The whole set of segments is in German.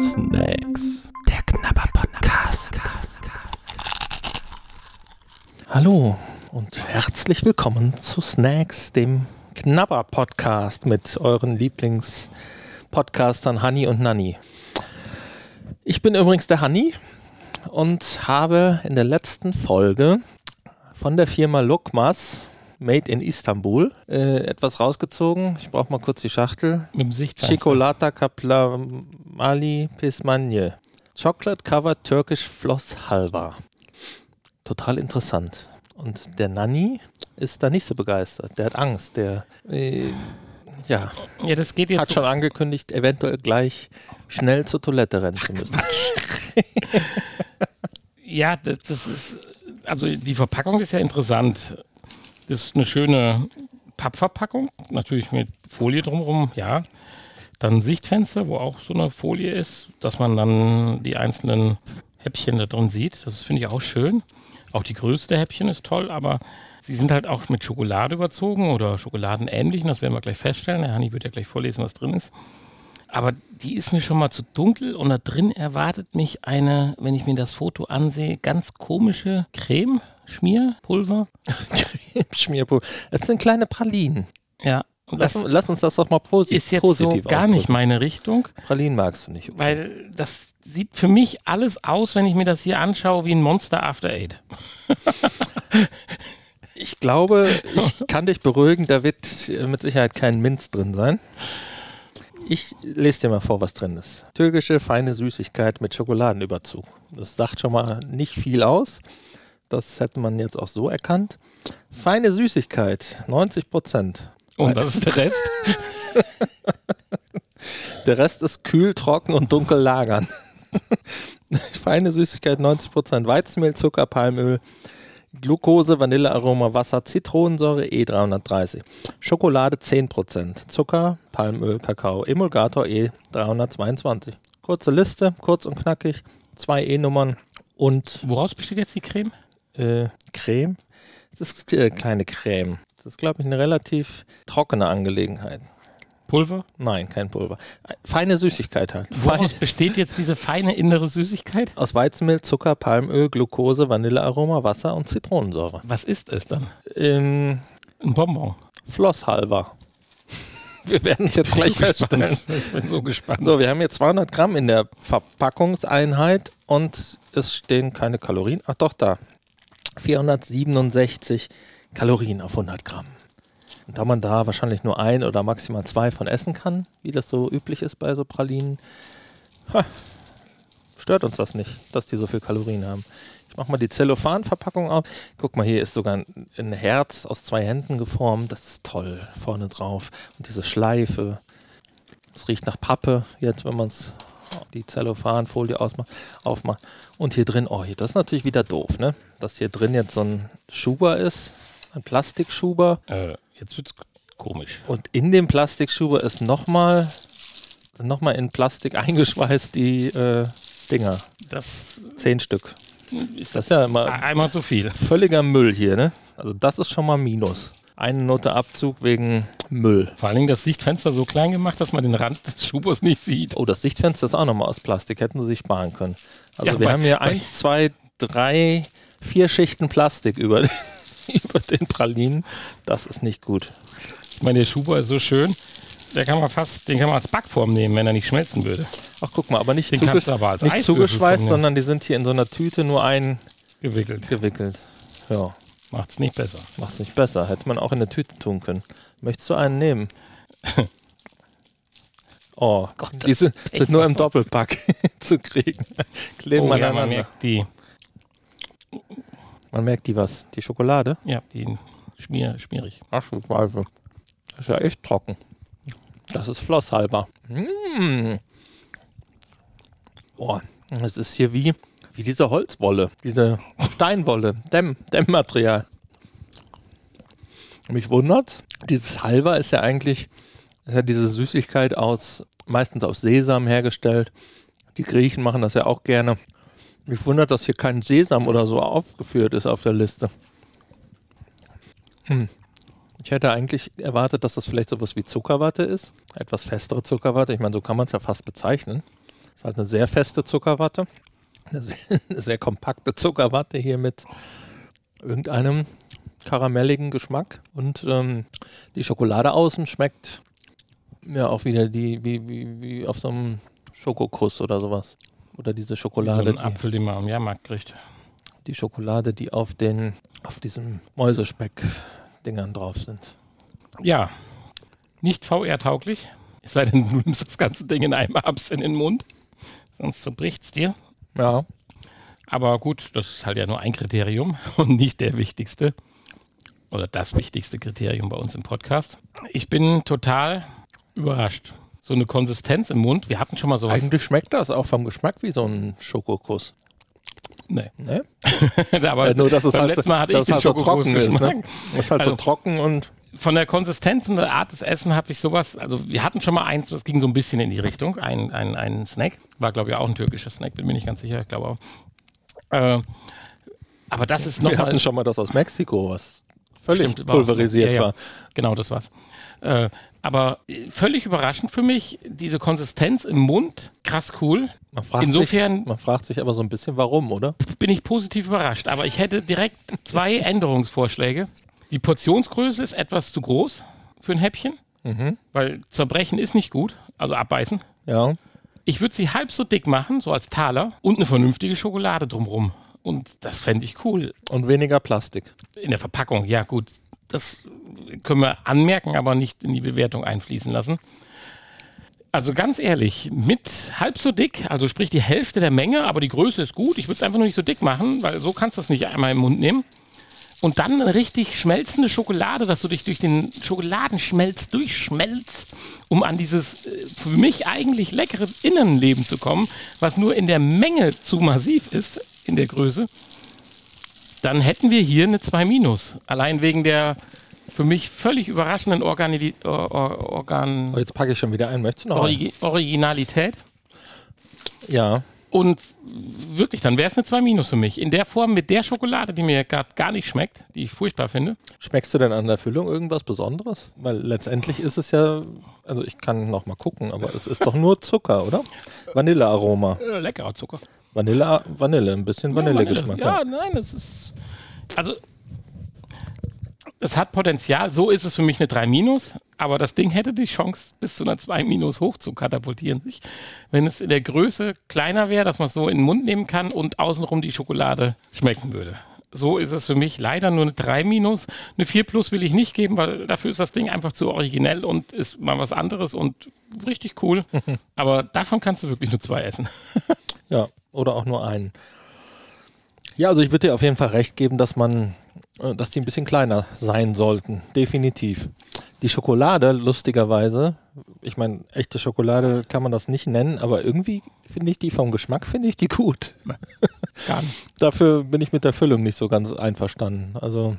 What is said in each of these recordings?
Snacks. Der Knabber Podcast. Hallo und herzlich willkommen zu Snacks, dem Knabber Podcast mit euren Lieblingspodcastern Hanni und Nanni. Ich bin übrigens der Hanni und habe in der letzten Folge von der Firma Lokmas Made in Istanbul äh, etwas rausgezogen. Ich brauche mal kurz die Schachtel. Mit dem Sichtfenster. Chocolata Kaplamali Pismanje. Chocolate Covered Turkish Floss Halva. Total interessant. Und der Nanny ist da nicht so begeistert. Der hat Angst. Der äh, ja, Ja, das geht jetzt hat schon angekündigt, eventuell gleich schnell zur Toilette rennen zu müssen. Ja, das, das ist, also die Verpackung ist ja interessant. Das ist eine schöne Pappverpackung, natürlich mit Folie drumherum, ja. Dann Sichtfenster, wo auch so eine Folie ist, dass man dann die einzelnen Häppchen da drin sieht. Das finde ich auch schön. Auch die Größe der Häppchen ist toll, aber sie sind halt auch mit Schokolade überzogen oder schokoladenähnlichen. Das werden wir gleich feststellen. Der Hanni wird ja gleich vorlesen, was drin ist. Aber die ist mir schon mal zu dunkel und da drin erwartet mich eine, wenn ich mir das Foto ansehe, ganz komische Creme, Schmierpulver. Schmierpulver. Das sind kleine Pralinen. Ja, Lass, lass uns das doch mal posi ist jetzt so positiv gar nicht meine Richtung, Pralinen magst du nicht. Okay. weil das sieht für mich alles aus, wenn ich mir das hier anschaue, wie ein Monster After Eight. Ich glaube, ich kann dich beruhigen, da wird mit Sicherheit kein Minz drin sein. Ich lese dir mal vor, was drin ist. Türkische feine Süßigkeit mit Schokoladenüberzug. Das sagt schon mal nicht viel aus. Das hätte man jetzt auch so erkannt. Feine Süßigkeit, 90 Prozent. Und was ist der Rest? Der Rest ist kühl, trocken und dunkel lagern. Feine Süßigkeit 90%, Weizenmehl, Zucker, Palmöl, Glucose, Vanillearoma, Wasser, Zitronensäure E330, Schokolade 10%, Zucker, Palmöl, Kakao, Emulgator E322. Kurze Liste, kurz und knackig, zwei E-Nummern und Woraus besteht jetzt die Creme? Äh, Creme. Das ist äh, kleine Creme. Das ist, glaube ich, eine relativ trockene Angelegenheit. Pulver? Nein, kein Pulver. Feine Süßigkeit halt. Woraus besteht jetzt diese feine innere Süßigkeit? Aus Weizenmehl, Zucker, Palmöl, Glucose, Vanillearoma, Wasser und Zitronensäure. Was ist es dann? Ähm, Ein Bonbon. Flosshalber. Wir werden es jetzt gleich feststellen. Ich bin so gespannt. So, wir haben hier 200 Gramm in der Verpackungseinheit und es stehen keine Kalorien. Ach doch, da. 467 Kalorien auf 100 Gramm. Und da man da wahrscheinlich nur ein oder maximal zwei von essen kann, wie das so üblich ist bei so Pralinen, ha, stört uns das nicht, dass die so viel Kalorien haben. Ich mache mal die Zellophan-Verpackung auf. Guck mal, hier ist sogar ein, Herz aus zwei Händen geformt. Das ist toll, vorne drauf. Und diese Schleife. Es riecht nach Pappe, jetzt, wenn man es die Zellophanfolie ausmacht, aufmacht. Und hier drin, oh, hier, das ist natürlich wieder doof, ne? Dass hier drin jetzt so ein Schuber ist, ein Plastikschuber. Äh, jetzt wird's komisch. Und in dem Plastikschuber ist nochmal noch mal in Plastik eingeschweißt die äh, Dinger. Das Zehn Stück. ist Das ist ja immer einmal zu viel. völliger Müll hier, ne? Also das ist schon mal Minus. Eine Note Abzug wegen Müll. Vor allen Dingen das Sichtfenster so klein gemacht, dass man den Rand des Schubos nicht sieht. Oh, das Sichtfenster ist auch nochmal aus Plastik. Hätten sie sich sparen können. Also Ja, wir bei- haben hier eins, zwei, drei, vier Schichten Plastik über, über den Pralinen. Das ist nicht gut. Ich meine, der Schuber ist so schön, der kann man fast, den kann man als Backform nehmen, wenn er nicht schmelzen würde. Ach, guck mal, aber nicht, zugesch aber nicht zugeschweißt, nehmen. sondern die sind hier in so einer Tüte nur Gewickelt. eingewickelt. Ja, Macht's nicht besser. macht's nicht besser. Hätte man auch in eine Tüte tun können. Möchtest du einen nehmen? Oh, Gott, das die sind, sind nur im. Doppelpack zu kriegen. Kleben Oh, ja, man aneinander. merkt die, Man merkt die was? Die Schokolade? ja, die schmier, schmierig. Das ist ja echt trocken. Das ist flosshalber. Mm. Boah, das ist hier wie, wie diese Holzwolle, diese Steinwolle, Dämm, Dämmmaterial. Mich wundert, dieses Halber ist ja eigentlich, ist ja diese Süßigkeit aus, meistens aus Sesam hergestellt. Die Griechen machen das ja auch gerne. Mich wundert, dass hier kein Sesam oder so aufgeführt ist auf der Liste. Hm. Ich hätte eigentlich erwartet, dass das vielleicht sowas wie Zuckerwatte ist. Etwas festere Zuckerwatte. Ich meine, so kann man es ja fast bezeichnen. Ist halt eine sehr feste Zuckerwatte. Eine sehr, eine sehr kompakte Zuckerwatte hier mit irgendeinem karamelligen Geschmack. Und ähm, die Schokolade außen schmeckt ja auch wieder die, wie, wie, wie auf so einem Schokokuss oder sowas. Oder diese Schokolade. so ein Apfel, den man am Jahrmarkt kriegt. Die, Schokolade, die auf den, auf diesem Mäusespeck-Dingern drauf sind. Ja, nicht VR-tauglich. Es sei denn, du nimmst das ganze Ding in einem Abs in den Mund. Sonst zerbricht es dir. Ja. Aber gut, das ist halt ja nur ein Kriterium und nicht der wichtigste oder das wichtigste Kriterium bei uns im Podcast. Ich bin total überrascht. So eine Konsistenz im Mund. Wir hatten schon mal sowas. Eigentlich schmeckt das auch vom Geschmack wie so ein Schokokuss. Nee. Ne? Aber Äh, nur, dass es beim halt, letzten Mal hatte ich den halt so trocken ist. Ne? Das ist halt Also- so trocken und Von der Konsistenz und der Art des Essen habe ich sowas, also wir hatten schon mal eins, das ging so ein bisschen in die Richtung, ein, ein, ein Snack. War, glaube ich, auch ein türkischer Snack, bin mir nicht ganz sicher, ich glaube auch. Äh, aber das ist wir nochmal hatten schon mal das aus Mexiko, was völlig Stimmt, war pulverisiert Ja, ja. war. Genau, das war's. Äh, aber völlig überraschend für mich, diese Konsistenz im Mund, krass cool. Man fragt, Insofern- sich, man fragt sich aber so ein bisschen, warum, oder? Bin ich positiv überrascht. Aber ich hätte direkt zwei Änderungsvorschläge. Die Portionsgröße ist etwas zu groß für ein Häppchen, Mhm. weil zerbrechen ist nicht gut, also abbeißen. Ja. Ich würde sie halb so dick machen, so als Taler, und eine vernünftige Schokolade drumrum. Und das fände ich cool. Und weniger Plastik. In der Verpackung, ja gut. Das können wir anmerken, aber nicht in die Bewertung einfließen lassen. Also ganz ehrlich, mit halb so dick, also sprich die Hälfte der Menge, aber die Größe ist gut. Ich würde es einfach nur nicht so dick machen, weil so kannst du es nicht einmal im Mund nehmen. Und dann eine richtig schmelzende Schokolade, dass du dich durch den Schokoladenschmelz durchschmelzt, um an dieses äh, für mich eigentlich leckere Innenleben zu kommen, was nur in der Menge zu massiv ist, in der Größe dann hätten wir hier eine 2 Minus. Allein wegen der für mich völlig überraschenden Organi Or Or Organ Oh, jetzt packe ich schon wieder ein. Möchtest du noch? Origi Originalität. Ja. Und wirklich, dann wäre es eine 2 Minus für mich. In der Form mit der Schokolade, die mir gerade gar nicht schmeckt, die ich furchtbar finde. Schmeckst du denn an der Füllung irgendwas Besonderes? Weil letztendlich ist es ja, also ich kann noch mal gucken, aber es ist doch nur Zucker, oder? Vanillearoma. Leckerer Zucker. Vanille, Vanille, ein bisschen Vanillegeschmack. Ja, nein, es ist. Also, es hat Potenzial. So ist es für mich eine 3 Minus. Aber das Ding hätte die Chance, bis zu einer 2 Minus hoch zu katapultieren. sich, Wenn es in der Größe kleiner wäre, dass man es so in den Mund nehmen kann und außenrum die Schokolade schmecken würde. So ist es für mich leider nur eine 3 Minus. Eine 4 Plus will ich nicht geben, weil dafür ist das Ding einfach zu originell und ist mal was anderes und richtig cool. Aber davon kannst du wirklich nur zwei essen. Ja, oder auch nur einen. Ja, also ich würde dir auf jeden Fall recht geben, dass man, dass die ein bisschen kleiner sein sollten. Definitiv. Die Schokolade, lustigerweise, ich meine, echte Schokolade kann man das nicht nennen, aber irgendwie finde ich die vom Geschmack, finde ich die gut. Dafür bin ich mit der Füllung nicht so ganz einverstanden. Also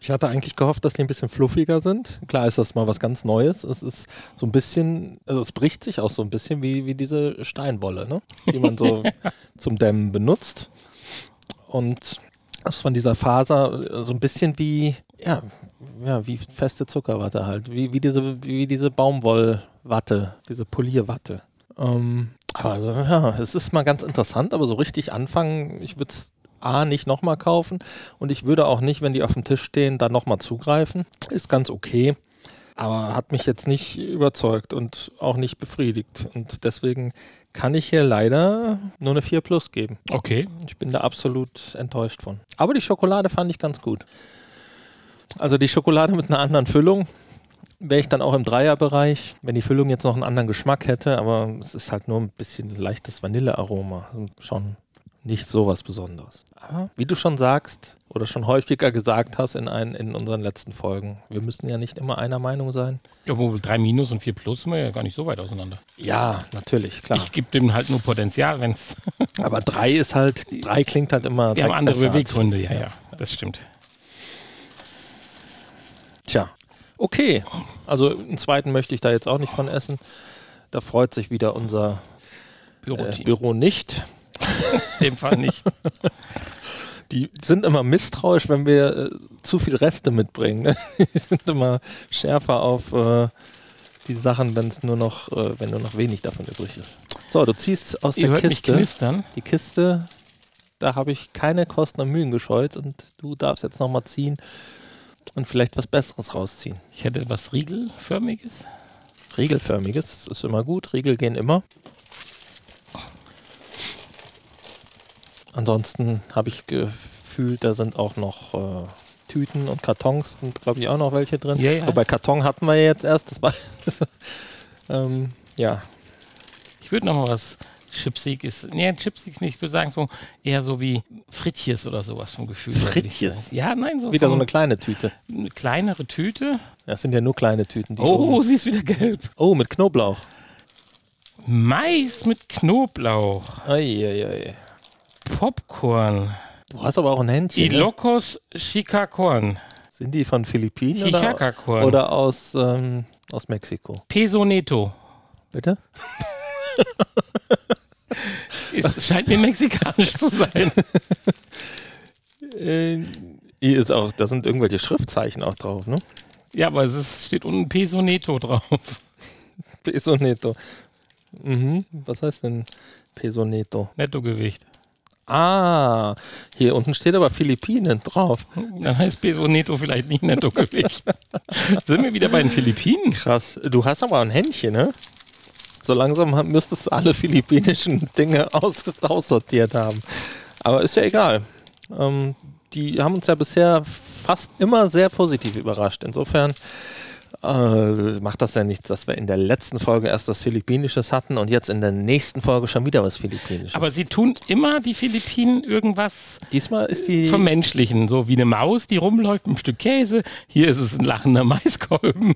ich hatte eigentlich gehofft, dass die ein bisschen fluffiger sind. Klar ist das mal was ganz Neues. Es ist so ein bisschen, also es bricht sich auch so ein bisschen wie, wie diese Steinwolle, ne? die man so zum Dämmen benutzt. Und ist von dieser Faser äh, so ein bisschen wie, ja, ja, wie feste Zuckerwatte halt, wie, wie diese, wie diese Baumwollwatte, diese Polierwatte. Ähm, aber also, ja, es ist mal ganz interessant, aber so richtig anfangen, ich würde es A nicht nochmal kaufen und ich würde auch nicht, wenn die auf dem Tisch stehen, dann nochmal zugreifen. Ist ganz okay, aber hat mich jetzt nicht überzeugt und auch nicht befriedigt. Und deswegen kann ich hier leider nur eine 4 Plus geben. Okay. Ich bin da absolut enttäuscht von. Aber die Schokolade fand ich ganz gut. Also die Schokolade mit einer anderen Füllung wäre ich dann auch im Dreierbereich, wenn die Füllung jetzt noch einen anderen Geschmack hätte, aber es ist halt nur ein bisschen leichtes Vanillearoma. Schon nicht so was Besonderes. Aber wie du schon sagst oder schon häufiger gesagt hast in, ein, in unseren letzten Folgen, wir müssen ja nicht immer einer Meinung sein. Ja, wo 3 Minus und 4 Plus sind wir ja gar nicht so weit auseinander. Ja, natürlich, klar. Ich gebe dem halt nur Potenzial, wenn es. Aber drei ist halt, drei klingt halt immer. Wir haben andere Beweggründe, ja, ja, das stimmt. Tja, okay. Also einen zweiten möchte ich da jetzt auch nicht von essen. Da freut sich wieder unser äh, Büroteam. Büro nicht. In dem Fall nicht. Die sind immer misstrauisch, wenn wir äh, zu viel Reste mitbringen. Ne? Die sind immer schärfer auf äh, die Sachen, wenn es nur noch, äh, wenn nur noch wenig davon übrig ist. So, du ziehst aus Ihr der Kiste. Die Kiste, da habe ich keine Kosten und Mühen gescheut und du darfst jetzt nochmal ziehen und vielleicht was Besseres rausziehen. Ich hätte was Riegelförmiges. Riegelförmiges, das ist immer gut. Riegel gehen immer. Ansonsten habe ich gefühlt, da sind auch noch äh, Tüten und Kartons, sind glaube ich auch noch welche drin. Ja, ja. Wobei Karton hatten wir jetzt erst. Das war, ähm, ja, Ich würde noch mal was Chipsiges. Nee, Chipsiges nicht. Ich würde sagen, so eher so wie Frittjes oder sowas vom Gefühl. Frittjes? Ja, nein, so, wieder so eine kleine Tüte. eine kleinere Tüte. Das sind ja nur kleine Tüten. Die Oh, oben- sie ist wieder gelb. oh, mit Knoblauch. Mais mit Knoblauch. Eieiei. Popcorn. Du hast aber auch ein Händchen. Ne? Ilocos Chicacorn. Sind die von Philippinen oder, oder aus, ähm, aus Mexiko? Peso Neto. Bitte? Es scheint mir mexikanisch zu sein. Äh, hier ist auch, da sind irgendwelche Schriftzeichen auch drauf, ne? Ja, aber es ist, steht unten Peso Neto drauf. Peso Neto. Mhm. Was heißt denn Peso Neto? Nettogewicht. Ah, hier unten steht aber Philippinen drauf. Dann heißt Peso Neto vielleicht nicht Nettogewicht. Sind wir wieder bei den Philippinen? Krass. Du hast aber ein Händchen, ne? So langsam müsstest du alle philippinischen Dinge aus, aussortiert haben. Aber ist ja egal. Ähm, die haben uns ja bisher fast immer sehr positiv überrascht. Insofern äh, macht das ja nichts, dass wir in der letzten Folge erst was Philippinisches hatten und jetzt in der nächsten Folge schon wieder was Philippinisches. Aber sie tun immer die Philippinen irgendwas diesmal ist die. vermenschlichen. So wie eine Maus, die rumläuft mit einem Stück Käse. Hier ist es ein lachender Maiskolben.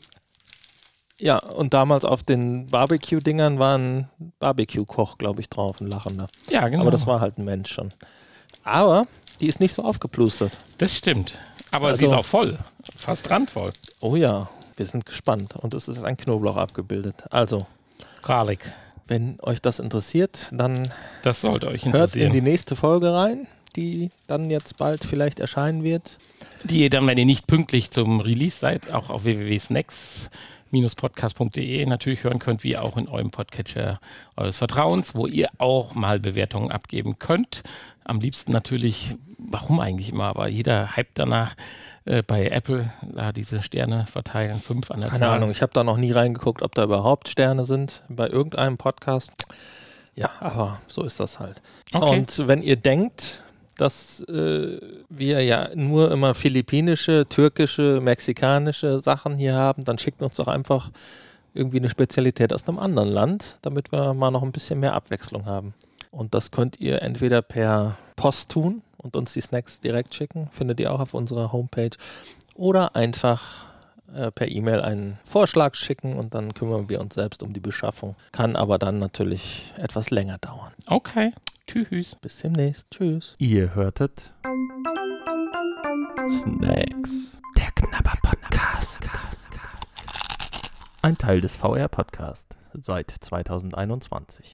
Ja, und damals auf den Barbecue-Dingern war ein Barbecue-Koch, glaube ich, drauf, ein lachender. Ja, genau. Aber das war halt ein Mensch schon. Aber die ist nicht so aufgeplustert. Das stimmt. Aber Also- sie ist auch voll. Fast randvoll. Oh ja, wir sind gespannt. Und es ist ein Knoblauch abgebildet. Also, Garlic. wenn euch das interessiert, dann Das sollte euch hört in die nächste Folge rein, die dann jetzt bald vielleicht erscheinen wird. die ihr dann, wenn ihr nicht pünktlich zum Release seid, auch auf www.snacks-podcast.de natürlich hören könnt, wie auch in eurem Podcatcher eures Vertrauens, wo ihr auch mal Bewertungen abgeben könnt. Am liebsten natürlich, warum eigentlich immer, aber jeder hypt danach äh, bei Apple, da diese Sterne verteilen, fünf an der Keine Zahl. Ahnung, ich habe da noch nie reingeguckt, ob da überhaupt Sterne sind bei irgendeinem Podcast. Ja, aber so ist das halt. Okay. Und wenn ihr denkt, dass äh, wir ja nur immer philippinische, türkische, mexikanische Sachen hier haben, dann schickt uns doch einfach irgendwie eine Spezialität aus einem anderen Land, damit wir mal noch ein bisschen mehr Abwechslung haben. Und das könnt ihr entweder per Post tun und uns die Snacks direkt schicken, findet ihr auch auf unserer Homepage, oder einfach äh, per E-Mail einen Vorschlag schicken und dann kümmern wir uns selbst um die Beschaffung. Kann aber dann natürlich etwas länger dauern. Okay, tschüss. Bis demnächst. Tschüss. Ihr hörtet Snacks. Der Knabber Podcast. Ein Teil des VR Podcast seit 2021.